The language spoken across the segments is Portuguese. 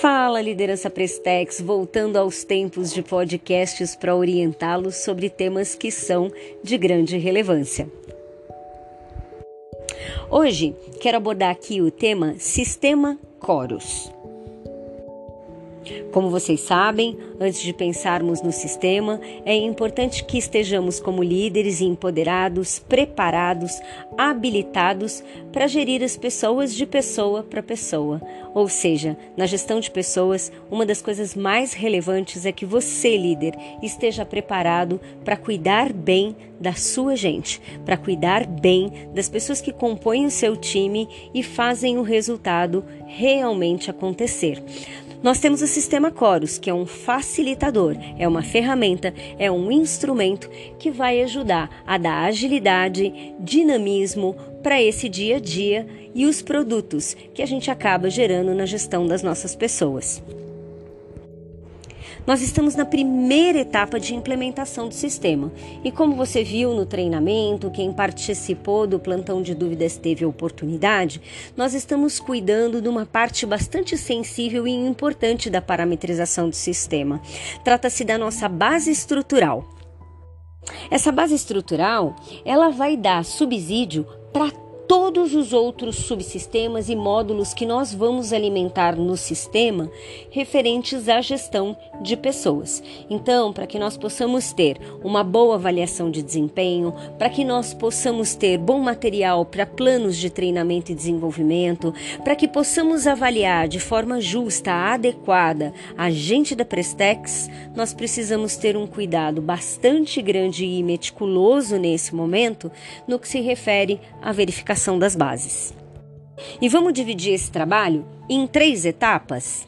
Fala, liderança Prestex, voltando aos tempos de podcasts para orientá-los sobre temas que são de grande relevância. Hoje quero abordar aqui o tema Sistema Coros. Como vocês sabem, antes de pensarmos no sistema, é importante que estejamos como líderes e empoderados, preparados, habilitados para gerir as pessoas de pessoa para pessoa. Ou seja, na gestão de pessoas, uma das coisas mais relevantes é que você, líder, esteja preparado para cuidar bem da sua gente, para cuidar bem das pessoas que compõem o seu time e fazem o resultado realmente acontecer. Nós temos o sistema Chorus, que é um facilitador, é uma ferramenta, é um instrumento que vai ajudar a dar agilidade, dinamismo para esse dia a dia e os produtos que a gente acaba gerando na gestão das nossas pessoas. Nós estamos na primeira etapa de implementação do sistema. E como você viu no treinamento, quem participou do plantão de dúvidas teve a oportunidade, nós estamos cuidando de uma parte bastante sensível e importante da parametrização do sistema. Trata-se da nossa base estrutural. Essa base estrutural, ela vai dar subsídio para todos os outros subsistemas e módulos que nós vamos alimentar no sistema referentes à gestão de pessoas. Então, para que nós possamos ter uma boa avaliação de desempenho, para que nós possamos ter bom material para planos de treinamento e desenvolvimento, para que possamos avaliar de forma justa, adequada a gente da Prestex, nós precisamos ter um cuidado bastante grande e meticuloso nesse momento no que se refere à verificação das bases. E vamos dividir esse trabalho em três etapas?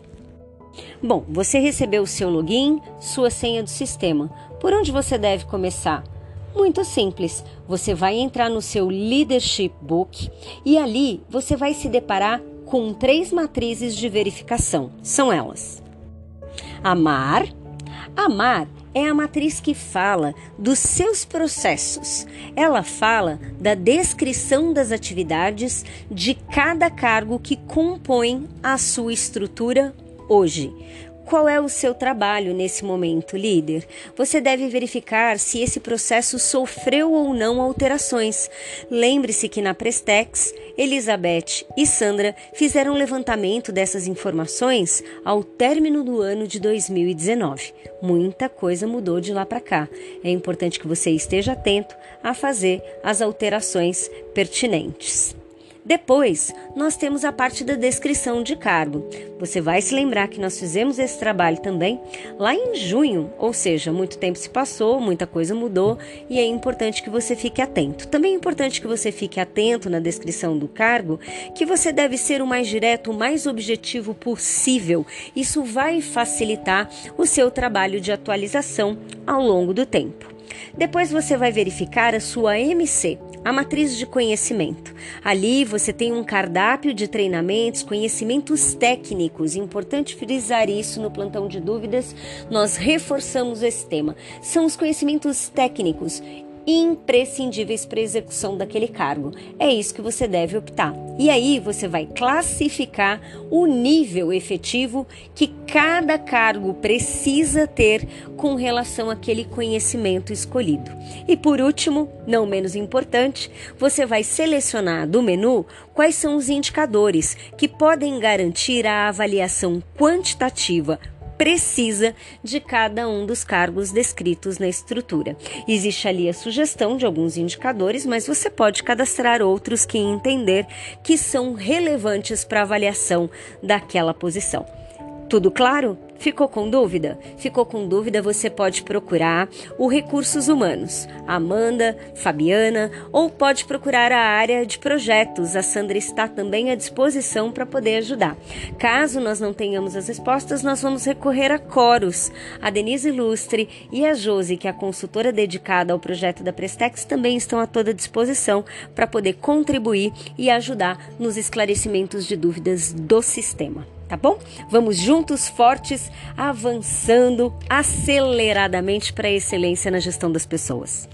Bom, você recebeu o seu login, sua senha do sistema. Por onde você deve começar? Muito simples. Você vai entrar no seu Leadership Book e ali você vai se deparar com três matrizes de verificação. São elas: Amar. Amar é a matriz que fala dos seus processos. Ela fala da descrição das atividades de cada cargo que compõe a sua estrutura hoje. Qual é o seu trabalho nesse momento, líder? Você deve verificar se esse processo sofreu ou não alterações. Lembre-se que na Prestex, Elizabeth e Sandra fizeram um levantamento dessas informações ao término do ano de 2019. Muita coisa mudou de lá para cá. É importante que você esteja atento a fazer as alterações pertinentes. Depois, nós temos a parte da descrição de cargo. Você vai se lembrar que nós fizemos esse trabalho também lá em junho, ou seja, muito tempo se passou, muita coisa mudou e é importante que você fique atento. Também é importante que você fique atento na descrição do cargo, que você deve ser o mais direto, o mais objetivo possível. Isso vai facilitar o seu trabalho de atualização ao longo do tempo. Depois você vai verificar a sua MC, a matriz de conhecimento. Ali você tem um cardápio de treinamentos, conhecimentos técnicos. Importante frisar isso no plantão de dúvidas. Nós reforçamos esse tema. São os conhecimentos técnicos imprescindíveis para a execução daquele cargo. É isso que você deve optar. E aí você vai classificar o nível efetivo que cada cargo precisa ter com relação àquele conhecimento escolhido. E por último, não menos importante, você vai selecionar do menu quais são os indicadores que podem garantir a avaliação quantitativa precisa de cada um dos cargos descritos na estrutura. Existe ali a sugestão de alguns indicadores, mas você pode cadastrar outros que entender que são relevantes para avaliação daquela posição. Tudo claro? Ficou com dúvida? Ficou com dúvida? Você pode procurar o Recursos Humanos, Amanda, Fabiana, ou pode procurar a área de projetos. A Sandra está também à disposição para poder ajudar. Caso nós não tenhamos as respostas, nós vamos recorrer a Coros. A Denise Ilustre e a Josi, que é a consultora dedicada ao projeto da Prestex, também estão a toda disposição para poder contribuir e ajudar nos esclarecimentos de dúvidas do sistema tá bom? Vamos juntos, fortes, avançando aceleradamente para a excelência na gestão das pessoas.